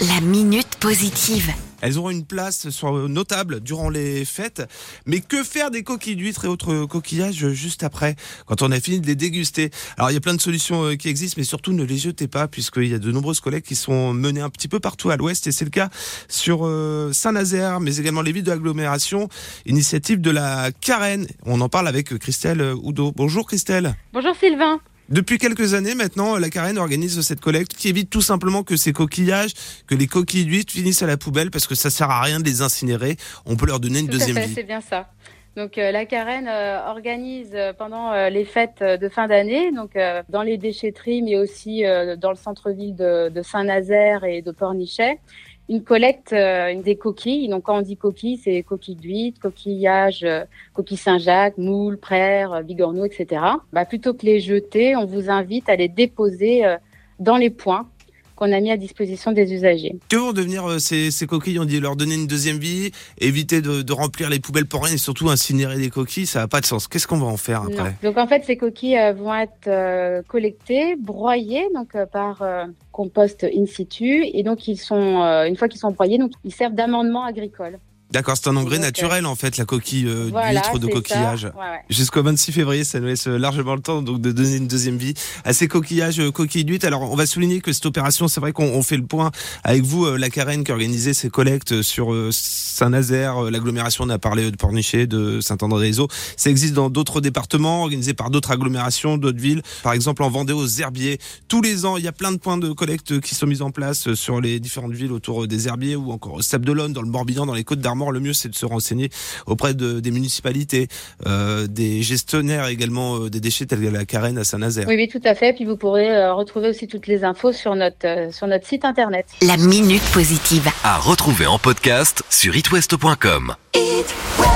La minute positive. Elles auront une place sur- notable durant les fêtes. Mais que faire des coquilles d'huîtres et autres coquillages juste après, quand on a fini de les déguster? Alors il y a plein de solutions euh, qui existent, mais surtout ne les jetez pas, puisqu'il y a de nombreuses collectes qui sont menées un petit peu partout à l'ouest, et c'est le cas sur euh, Saint-Nazaire, mais également les villes de l'agglomération. Initiative de la Carène. On en parle avec Christelle Oudot. Bonjour Christelle. Bonjour Sylvain. Depuis quelques années maintenant, la Carène organise cette collecte qui évite tout simplement que ces coquillages, que les coquilles d'huîtres finissent à la poubelle parce que ça sert à rien de les incinérer. On peut leur donner une Tout à deuxième fait, vie. c'est bien ça. Donc euh, la Carène euh, organise euh, pendant les fêtes de fin d'année, donc dans les déchetteries, mais aussi dans le centre-ville de, de Saint-Nazaire et de Pornichet, une collecte euh, des coquilles. Donc quand on dit coquilles, c'est coquilles d'huîtres, coquillages, euh, coquilles Saint-Jacques, moules, praires, euh, bigorneaux, etc. Bah, plutôt que les jeter, on vous invite à les déposer dans les points qu'on a mis à disposition des usagers. Que vont devenir euh, ces, ces coquilles On dit leur donner une deuxième vie, éviter de, de remplir les poubelles pour rien et surtout incinérer les coquilles, ça n'a pas de sens. Qu'est-ce qu'on va en faire Non. après Donc en fait, ces coquilles euh, vont être euh, collectées, broyées donc par compost in situ, et donc ils sont une fois qu'ils sont broyés, donc ils servent d'amendement agricole. D'accord, c'est un engrais euh, naturel en fait, la coquille euh, voilà, d'huître, de coquillage. ça. Ouais, ouais. Jusqu'au 26 février, ça nous laisse largement le temps donc de donner une deuxième vie à ces coquillages, euh, coquilles d'huîtres. Alors, on va souligner que cette opération, c'est vrai qu'on on fait le point avec vous, euh, la Carène, qui a organisé ces collectes sur euh, Saint-Nazaire, euh, l'agglomération. On a parlé de Pornichet, de Saint-André-des-Eaux. Ça existe dans d'autres départements, organisé par d'autres agglomérations, d'autres villes. Par exemple, en Vendée, aux Herbiers. Tous les ans, il y a plein de points de collecte qui sont mis en place euh, sur les différentes villes autour euh, des Herbiers ou encore au Sable d'Olonne, dans le Morbihan, dans les Côtes d'Armor. Le mieux, c'est de se renseigner auprès de, des municipalités, euh, des gestionnaires également euh, des déchets tels que la Carène à Saint-Nazaire. Oui, oui, tout à fait. Puis vous pourrez euh, retrouver aussi toutes les infos sur notre euh, sur notre site internet. La minute positive. À retrouver en podcast sur itwest.com. It